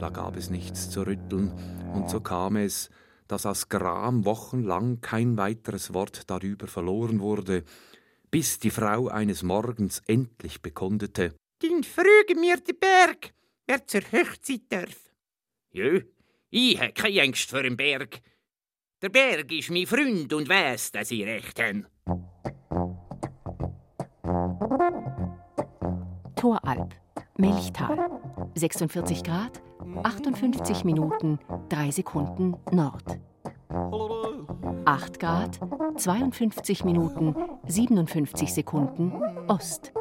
Da gab es nichts zu rütteln, und so kam es, dass aus Gram wochenlang kein weiteres Wort darüber verloren wurde, bis die Frau eines Morgens endlich bekundete, dann frage mir den Berg, wer zur Hochzeit darf. Jö, ich habe keine Angst vor dem Berg. Der Berg ist mein Freund und weiß, dass ich recht habe. Toralp, Melchtal, 46 Grad, 58 Minuten, 3 Sekunden Nord. 8 Grad, 52 Minuten, 57 Sekunden Ost.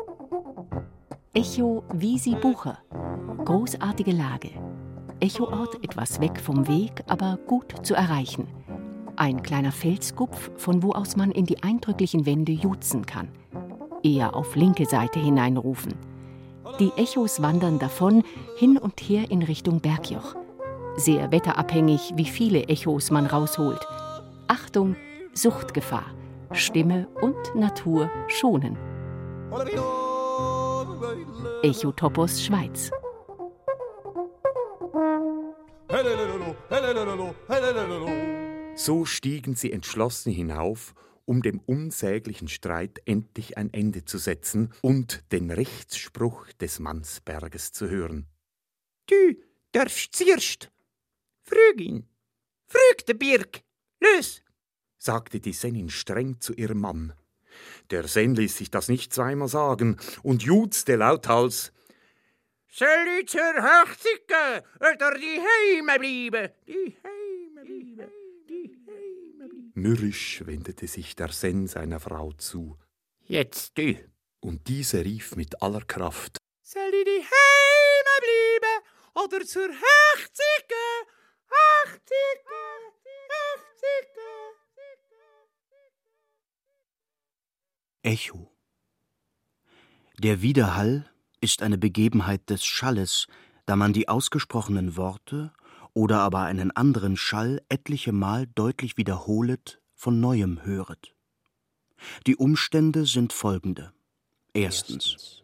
Echo Wiesi Bucher. Großartige Lage. Echoort etwas weg vom Weg, aber gut zu erreichen. Ein kleiner Felsgupf, von wo aus man in die eindrücklichen Wände jutzen kann. Eher auf linke Seite hineinrufen. Die Echos wandern davon, hin und her in Richtung Bergjoch. Sehr wetterabhängig, wie viele Echos man rausholt. Achtung, Suchtgefahr. Stimme und Natur schonen. Echotopos Schweiz. So stiegen sie entschlossen hinauf, um dem unsäglichen Streit endlich ein Ende zu setzen und den Rechtsspruch des Mannsberges zu hören. Du darfst zuerst. Früg ihn. Früg den Birg. Los! sagte die Sennin streng zu ihrem Mann. Der Sen ließ sich das nicht zweimal sagen und juzte lauthals. Soll ich zur Hochzeit gehen oder die Heime bleiben? Die Heime bleiben. Die Heime bleiben. Mürrisch wendete sich der Sen seiner Frau zu. Jetzt du. Und diese rief mit aller Kraft. Soll ich die Heime bleiben oder zur Hochzeit gehen? Hochzeit Echo. Der Widerhall ist eine Begebenheit des Schalles, da man die ausgesprochenen Worte oder aber einen anderen Schall etliche Mal deutlich wiederholet, von neuem höret. Die Umstände sind folgende. Erstens.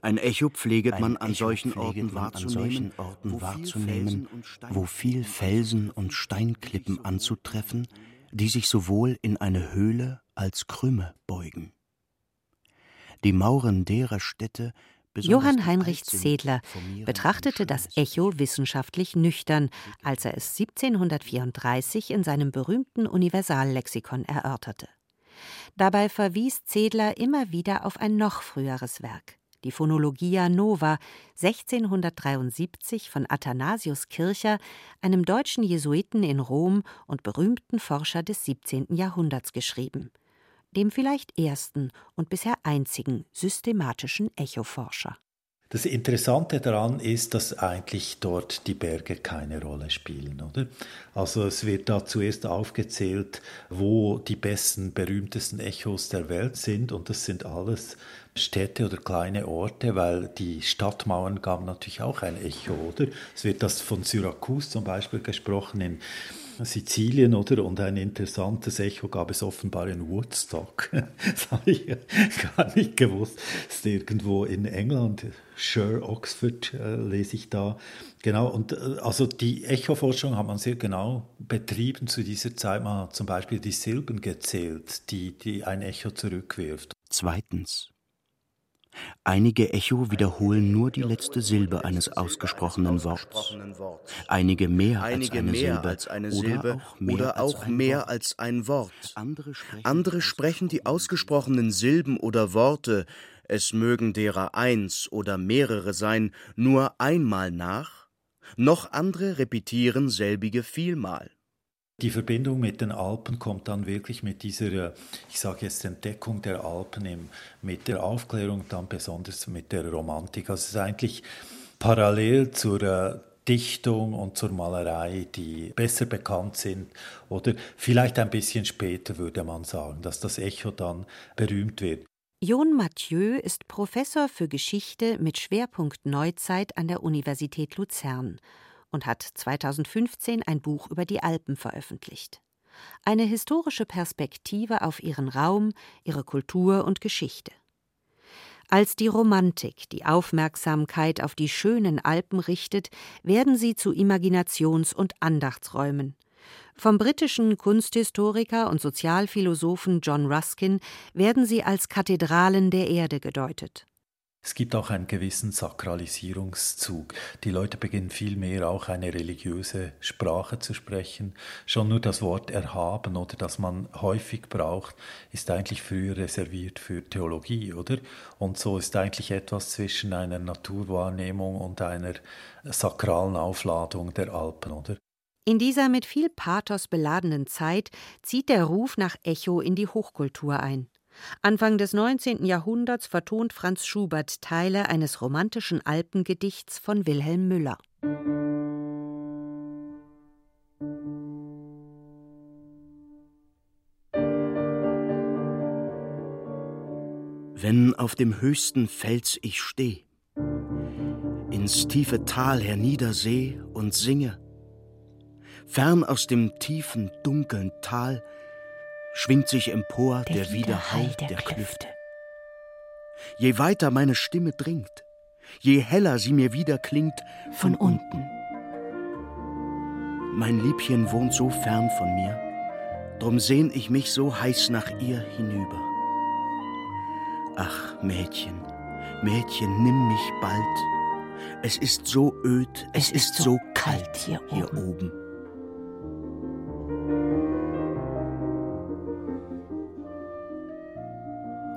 Ein Echo pfleget man an solchen Orten wahrzunehmen, wahrzunehmen, wo viel Felsen und Steinklippen anzutreffen, die sich sowohl in eine Höhle als Krümme beugen. Die Mauren derer Städte Johann Heinrich Zedler betrachtete das Echo wissenschaftlich nüchtern, als er es 1734 in seinem berühmten Universallexikon erörterte. Dabei verwies Zedler immer wieder auf ein noch früheres Werk, die Phonologia Nova, 1673 von Athanasius Kircher, einem deutschen Jesuiten in Rom und berühmten Forscher des 17. Jahrhunderts, geschrieben dem vielleicht ersten und bisher einzigen systematischen Echoforscher. Das Interessante daran ist, dass eigentlich dort die Berge keine Rolle spielen, oder? Also es wird da zuerst aufgezählt, wo die besten, berühmtesten Echos der Welt sind und das sind alles Städte oder kleine Orte, weil die Stadtmauern gaben natürlich auch ein Echo, oder? Es wird das von Syrakus zum Beispiel gesprochen in Sizilien, oder? Und ein interessantes Echo gab es offenbar in Woodstock. [LAUGHS] das habe ich gar nicht gewusst. Das ist irgendwo in England, Sher, Oxford, äh, lese ich da. Genau, und äh, also die Echoforschung hat man sehr genau betrieben zu dieser Zeit. Man hat zum Beispiel die Silben gezählt, die, die ein Echo zurückwirft. Zweitens. Einige Echo wiederholen nur die letzte Silbe eines ausgesprochenen Wortes. Einige mehr als eine Silbe, als eine oder Silbe auch mehr, oder als, auch ein mehr Wort. als ein Wort. Andere sprechen die ausgesprochenen Silben oder Worte, es mögen derer eins oder mehrere sein, nur einmal nach, noch andere repetieren selbige vielmal. Die Verbindung mit den Alpen kommt dann wirklich mit dieser, ich sage jetzt, Entdeckung der Alpen, im, mit der Aufklärung, dann besonders mit der Romantik. Also es ist eigentlich parallel zur äh, Dichtung und zur Malerei, die besser bekannt sind oder vielleicht ein bisschen später würde man sagen, dass das Echo dann berühmt wird. Jon Mathieu ist Professor für Geschichte mit Schwerpunkt Neuzeit an der Universität Luzern und hat 2015 ein Buch über die Alpen veröffentlicht. Eine historische Perspektive auf ihren Raum, ihre Kultur und Geschichte. Als die Romantik die Aufmerksamkeit auf die schönen Alpen richtet, werden sie zu Imaginations- und Andachtsräumen. Vom britischen Kunsthistoriker und Sozialphilosophen John Ruskin werden sie als Kathedralen der Erde gedeutet. Es gibt auch einen gewissen Sakralisierungszug. Die Leute beginnen vielmehr auch eine religiöse Sprache zu sprechen. Schon nur das Wort erhaben oder das man häufig braucht, ist eigentlich früher reserviert für Theologie, oder? Und so ist eigentlich etwas zwischen einer Naturwahrnehmung und einer sakralen Aufladung der Alpen, oder? In dieser mit viel Pathos beladenen Zeit zieht der Ruf nach Echo in die Hochkultur ein. Anfang des 19. Jahrhunderts vertont Franz Schubert Teile eines romantischen Alpengedichts von Wilhelm Müller. Wenn auf dem höchsten Fels ich steh, ins tiefe Tal herniederseh und singe, fern aus dem tiefen, dunkeln Tal schwingt sich empor der, Widerhall der, Klüfte. Je weiter meine Stimme dringt, je heller sie mir wieder klingt von unten. Mein Liebchen wohnt so fern von mir, drum sehn ich mich so heiß nach ihr hinüber. Ach, Mädchen, Mädchen, nimm mich bald. Es ist so öd, es, ist, so kalt hier, hier oben.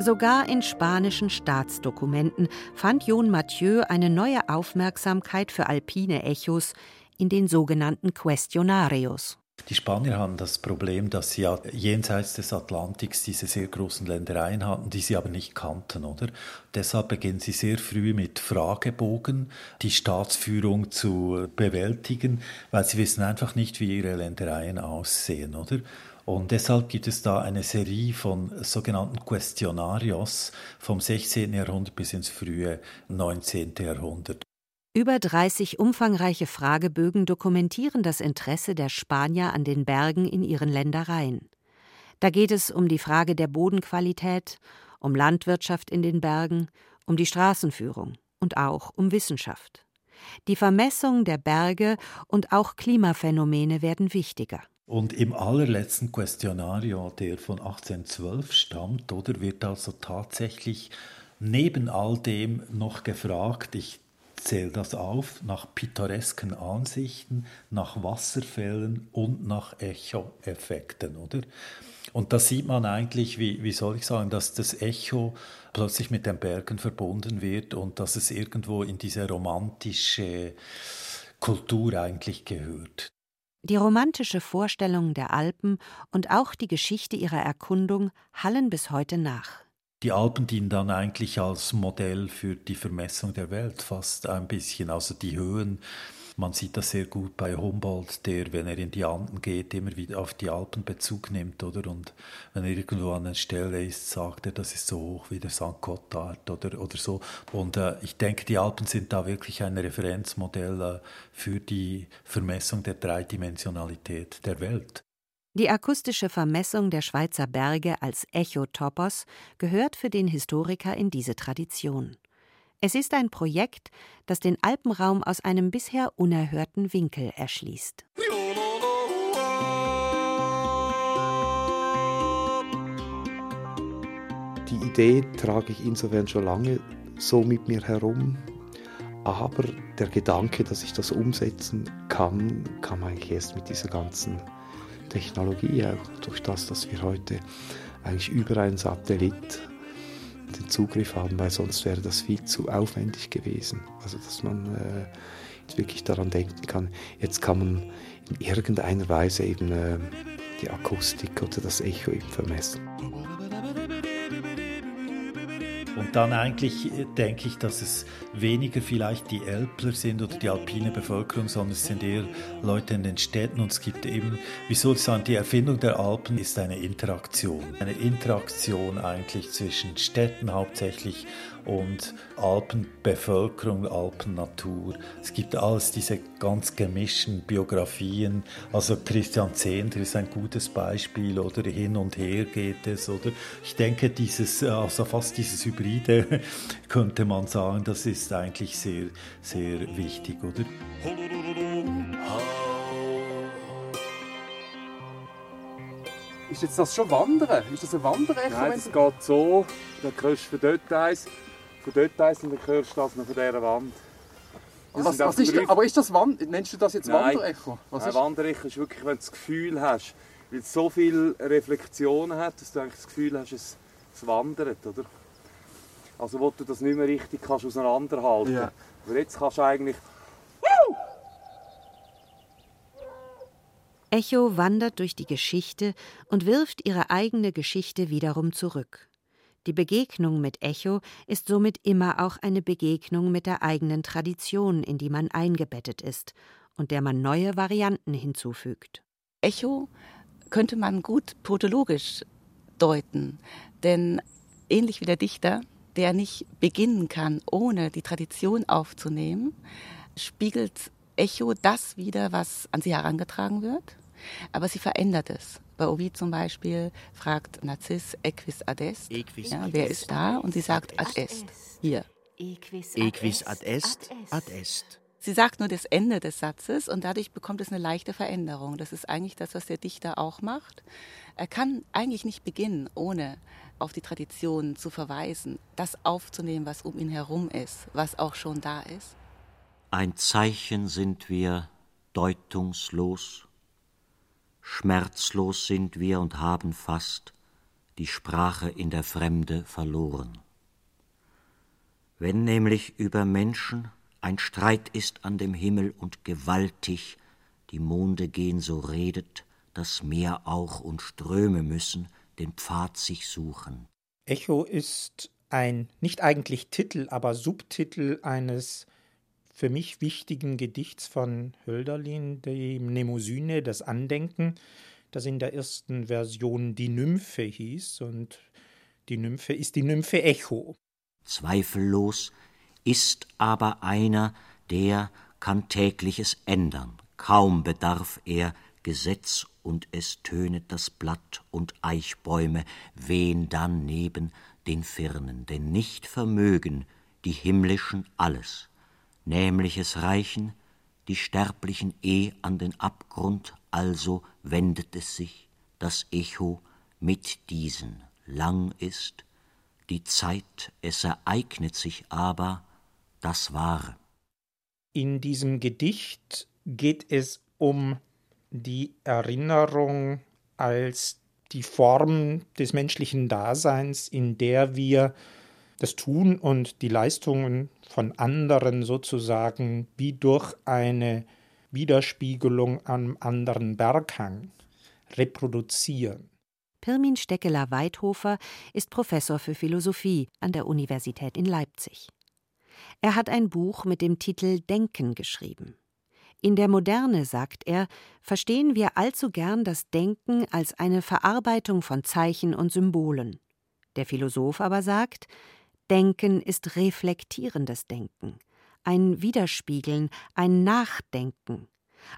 Sogar in spanischen Staatsdokumenten fand Jon Mathieu eine neue Aufmerksamkeit für alpine Echos in den sogenannten Questionarios. Die Spanier haben das Problem, dass sie ja jenseits des Atlantiks diese sehr großen Ländereien hatten, die sie aber nicht kannten, oder? Deshalb beginnen sie sehr früh mit Fragebogen, die Staatsführung zu bewältigen, weil sie wissen einfach nicht, wie ihre Ländereien aussehen, oder? Und deshalb gibt es da eine Serie von sogenannten Questionarios vom 16. Jahrhundert bis ins frühe 19. Jahrhundert. Über 30 umfangreiche Fragebögen dokumentieren das Interesse der Spanier an den Bergen in ihren Ländereien. Da geht es um die Frage der Bodenqualität, um Landwirtschaft in den Bergen, um die Straßenführung und auch um Wissenschaft. Die Vermessung der Berge und auch Klimaphänomene werden wichtiger. Und im allerletzten Questionario, der von 1812 stammt, oder wird also tatsächlich neben all dem noch gefragt, ich zähle das auf, nach pittoresken Ansichten, nach Wasserfällen und nach Echo-Effekten, oder? Und da sieht man eigentlich, wie, wie soll ich sagen, dass das Echo plötzlich mit den Bergen verbunden wird und dass es irgendwo in diese romantische Kultur eigentlich gehört. Die romantische Vorstellung der Alpen und auch die Geschichte ihrer Erkundung hallen bis heute nach. Die Alpen dienen dann eigentlich als Modell für die Vermessung der Welt fast ein bisschen. Also die Höhen Man sieht das sehr gut bei Humboldt, der, wenn er in die Anden geht, immer wieder auf die Alpen Bezug nimmt, oder? Und wenn er irgendwo an einer Stelle ist, sagt er, das ist so hoch wie der St. Gotthard oder, oder so. Und äh, ich denke, die Alpen sind da wirklich ein Referenzmodell äh, für die Vermessung der Dreidimensionalität der Welt. Die akustische Vermessung der Schweizer Berge als Echotopos gehört für den Historiker in diese Tradition. Es ist ein Projekt, das den Alpenraum aus einem bisher unerhörten Winkel erschließt. Die Idee trage ich insofern schon lange so mit mir herum, aber der Gedanke, dass ich das umsetzen kann, kam eigentlich erst mit dieser ganzen Technologie, auch durch das, dass wir heute eigentlich über einen Satellit den Zugriff haben, weil sonst wäre das viel zu aufwendig gewesen. Also dass man äh, wirklich daran denken kann, jetzt kann man in irgendeiner Weise eben äh, die Akustik oder das Echo eben vermessen. Und dann eigentlich denke ich, dass es weniger vielleicht die Elbler sind oder die alpine Bevölkerung, sondern es sind eher Leute in den Städten und es gibt eben, wie soll ich sagen, die Erfindung der Alpen ist eine Interaktion. Eine Interaktion eigentlich zwischen Städten hauptsächlich und Alpenbevölkerung, Alpennatur. Es gibt alles diese ganz gemischten Biografien. Also Christian Zehnder ist ein gutes Beispiel oder hin und her geht es oder ich denke dieses also fast dieses Hybride [LAUGHS] könnte man sagen, das ist eigentlich sehr sehr wichtig, oder? Ist jetzt das schon Wandern? Ist das ein Wanderecho? Nein, es geht so, dann hörst du von dort eins, von dort eins und dann hörst du das noch von dieser Wand. Was, was ist, drei- aber ist das Wand nennst du das jetzt Nein. Wanderecho? Was Nein, ist? Wanderecho ist wirklich, wenn du das Gefühl hast, weil es so viele Reflexionen hat, dass du eigentlich das Gefühl hast, es, es wandert, oder? Also wo du das nicht mehr richtig kannst auseinanderhalten. Ja. Aber jetzt kannst du eigentlich Echo wandert durch die Geschichte und wirft ihre eigene Geschichte wiederum zurück. Die Begegnung mit Echo ist somit immer auch eine Begegnung mit der eigenen Tradition, in die man eingebettet ist und der man neue Varianten hinzufügt. Echo könnte man gut protologisch deuten, denn ähnlich wie der Dichter, der nicht beginnen kann, ohne die Tradition aufzunehmen, spiegelt Echo das wider, was an sie herangetragen wird, aber sie verändert es. Bei Ovid zum Beispiel fragt Narziss Equis ad est. Equis ja, wer ist da? Und sie sagt ad est. Hier. Equis ad est, ad est. Sie sagt nur das Ende des Satzes und dadurch bekommt es eine leichte Veränderung. Das ist eigentlich das, was der Dichter auch macht. Er kann eigentlich nicht beginnen, ohne auf die Tradition zu verweisen, das aufzunehmen, was um ihn herum ist, was auch schon da ist. Ein Zeichen sind wir deutungslos, schmerzlos sind wir und haben fast die Sprache in der Fremde verloren. Wenn nämlich über Menschen ein Streit ist an dem Himmel und gewaltig die Monde gehen, so redet das Meer auch und Ströme müssen den Pfad sich suchen. Echo ist ein nicht eigentlich Titel, aber Subtitel eines für mich wichtigen Gedichts von Hölderlin, die Mnemosyne, das Andenken, das in der ersten Version die Nymphe hieß und die Nymphe ist die Nymphe Echo. Zweifellos ist aber einer, der kann tägliches ändern. Kaum bedarf er Gesetz und es tönet das Blatt und Eichbäume wehen dann neben den Firnen, denn nicht vermögen die himmlischen alles, nämlich es reichen die Sterblichen eh an den Abgrund, also wendet es sich, das Echo mit diesen lang ist, die Zeit, es ereignet sich aber das Wahre. In diesem Gedicht geht es um die Erinnerung als die Form des menschlichen Daseins, in der wir das Tun und die Leistungen von anderen sozusagen wie durch eine Widerspiegelung am anderen Berghang reproduzieren. Pirmin Steckeler-Weidhofer ist Professor für Philosophie an der Universität in Leipzig. Er hat ein Buch mit dem Titel Denken geschrieben. In der Moderne, sagt er, verstehen wir allzu gern das Denken als eine Verarbeitung von Zeichen und Symbolen. Der Philosoph aber sagt, Denken ist reflektierendes Denken, ein Widerspiegeln, ein Nachdenken,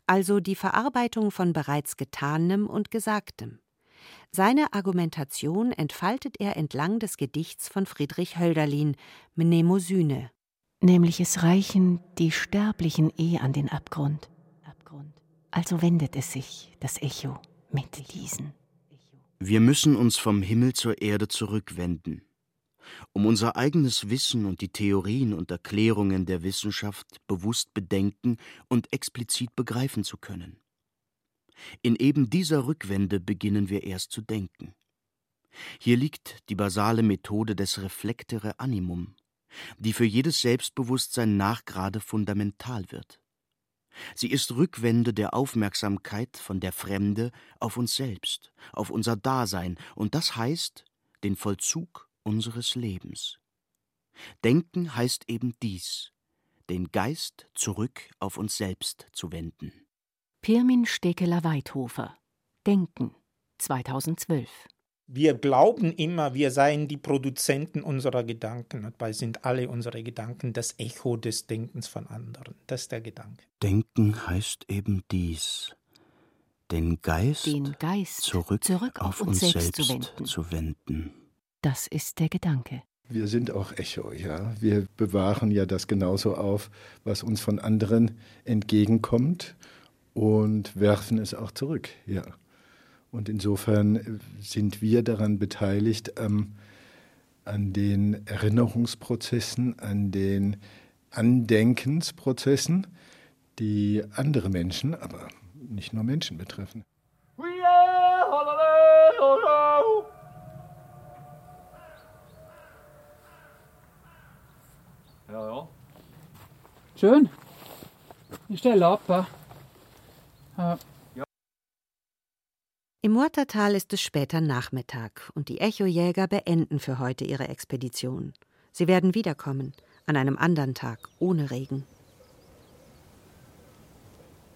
also die Verarbeitung von bereits Getanem und Gesagtem. Seine Argumentation entfaltet er entlang des Gedichts von Friedrich Hölderlin, Mnemosyne. Nämlich es reichen die Sterblichen eh an den Abgrund. Also wendet es sich, das Echo, mit diesen. Wir müssen uns vom Himmel zur Erde zurückwenden, um unser eigenes Wissen und die Theorien und Erklärungen der Wissenschaft bewusst bedenken und explizit begreifen zu können. In eben dieser Rückwende beginnen wir erst zu denken. Hier liegt die basale Methode des Reflectere Animum, die für jedes Selbstbewusstsein nachgerade fundamental wird. Sie ist Rückwende der Aufmerksamkeit von der Fremde auf uns selbst, auf unser Dasein, und das heißt den Vollzug unseres Lebens. Denken heißt eben dies, den Geist zurück auf uns selbst zu wenden. Pirmin Stekeler-Weithofer Denken 2012 Wir glauben immer, wir seien die Produzenten unserer Gedanken. Dabei sind alle unsere Gedanken das Echo des Denkens von anderen. Das ist der Gedanke. Denken heißt eben dies, den Geist, Den Geist zurück, zurück auf auf uns uns selbst, selbst zu wenden. zu wenden. Das ist der Gedanke. Wir sind auch Echo, ja. Wir bewahren ja das genauso auf, was uns von anderen entgegenkommt und werfen es auch zurück, ja. Und insofern sind wir daran beteiligt, ähm, an den Erinnerungsprozessen, an den Andenkensprozessen, die andere Menschen, aber nicht nur Menschen betreffen. Schön. Ich stelle ab. Äh, Im Murtertal ist es später Nachmittag und die Echojäger beenden für heute ihre Expedition. Sie werden wiederkommen, an einem anderen Tag, ohne Regen.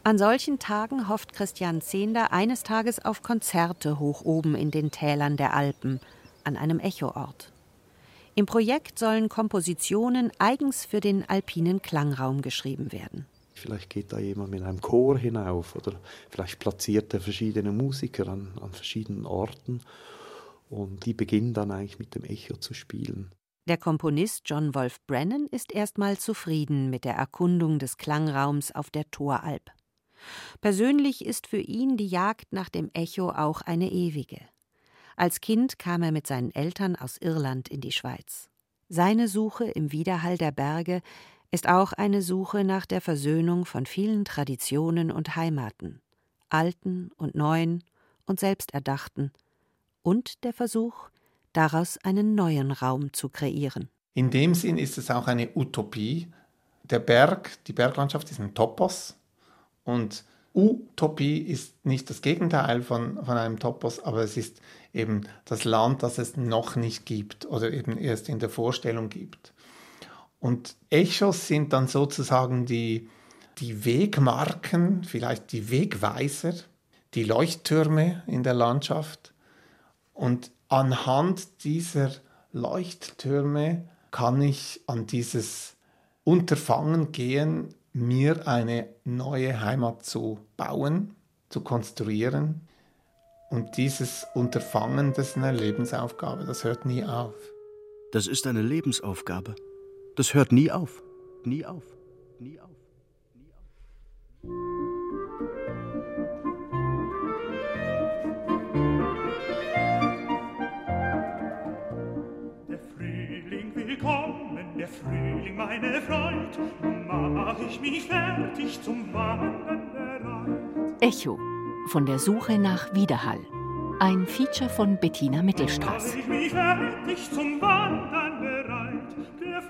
An solchen Tagen hofft Christian Zehnder eines Tages auf Konzerte hoch oben in den Tälern der Alpen, an einem Echoort. Im Projekt sollen Kompositionen eigens für den alpinen Klangraum geschrieben werden. Vielleicht geht da jemand mit einem Chor hinauf oder vielleicht platziert er verschiedene Musiker an, an verschiedenen Orten und die beginnen dann eigentlich mit dem Echo zu spielen. Der Komponist John Wolf Brennan ist erstmal zufrieden mit der Erkundung des Klangraums auf der Toralp. Persönlich ist für ihn die Jagd nach dem Echo auch eine ewige. Als Kind kam er mit seinen Eltern aus Irland in die Schweiz. Seine Suche im Widerhall der Berge ist auch eine Suche nach der Versöhnung von vielen Traditionen und Heimaten, alten und neuen und selbsterdachten, und der Versuch, daraus einen neuen Raum zu kreieren. In dem Sinn ist es auch eine Utopie. Der Berg, die Berglandschaft ist ein Topos und Utopie ist nicht das Gegenteil von, von einem Topos, aber es ist eben das Land, das es noch nicht gibt oder eben erst in der Vorstellung gibt. Und Echos sind dann sozusagen die, die Wegmarken, vielleicht die Wegweiser, die Leuchttürme in der Landschaft. Und anhand dieser Leuchttürme kann ich an dieses Unterfangen gehen, mir eine neue Heimat zu bauen, zu konstruieren. Und dieses Unterfangen, das ist eine Lebensaufgabe, das hört nie auf. Das ist eine Lebensaufgabe. Das hört nie auf. Nie auf. Nie auf. Der Frühling will kommen, der Frühling meine Freund. Mach ich mich fertig zum Wandern bereit. Echo von der Suche nach Widerhall. Ein Feature von Bettina Mittelstraß.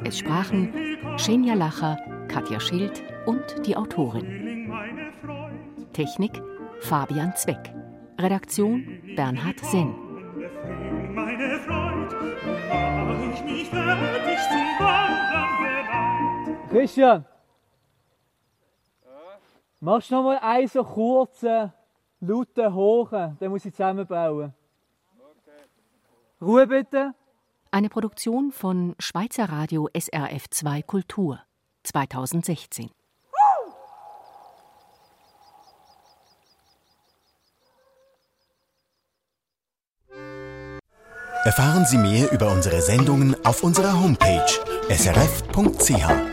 Es sprachen Xenia Lacher, Katja Schild und die Autorin. Technik Fabian Zweck. Redaktion Bernhard Senn. Der Frühling meine Freund. Nun mach ich mich fertig zum Wandern bereit. Christian! Machst du noch mal einen so kurzen, lauten, hohen, den muss ich zusammenbauen. Ruhe bitte. Eine Produktion von Schweizer Radio SRF2 Kultur 2016. Erfahren Sie mehr über unsere Sendungen auf unserer Homepage srf.ch.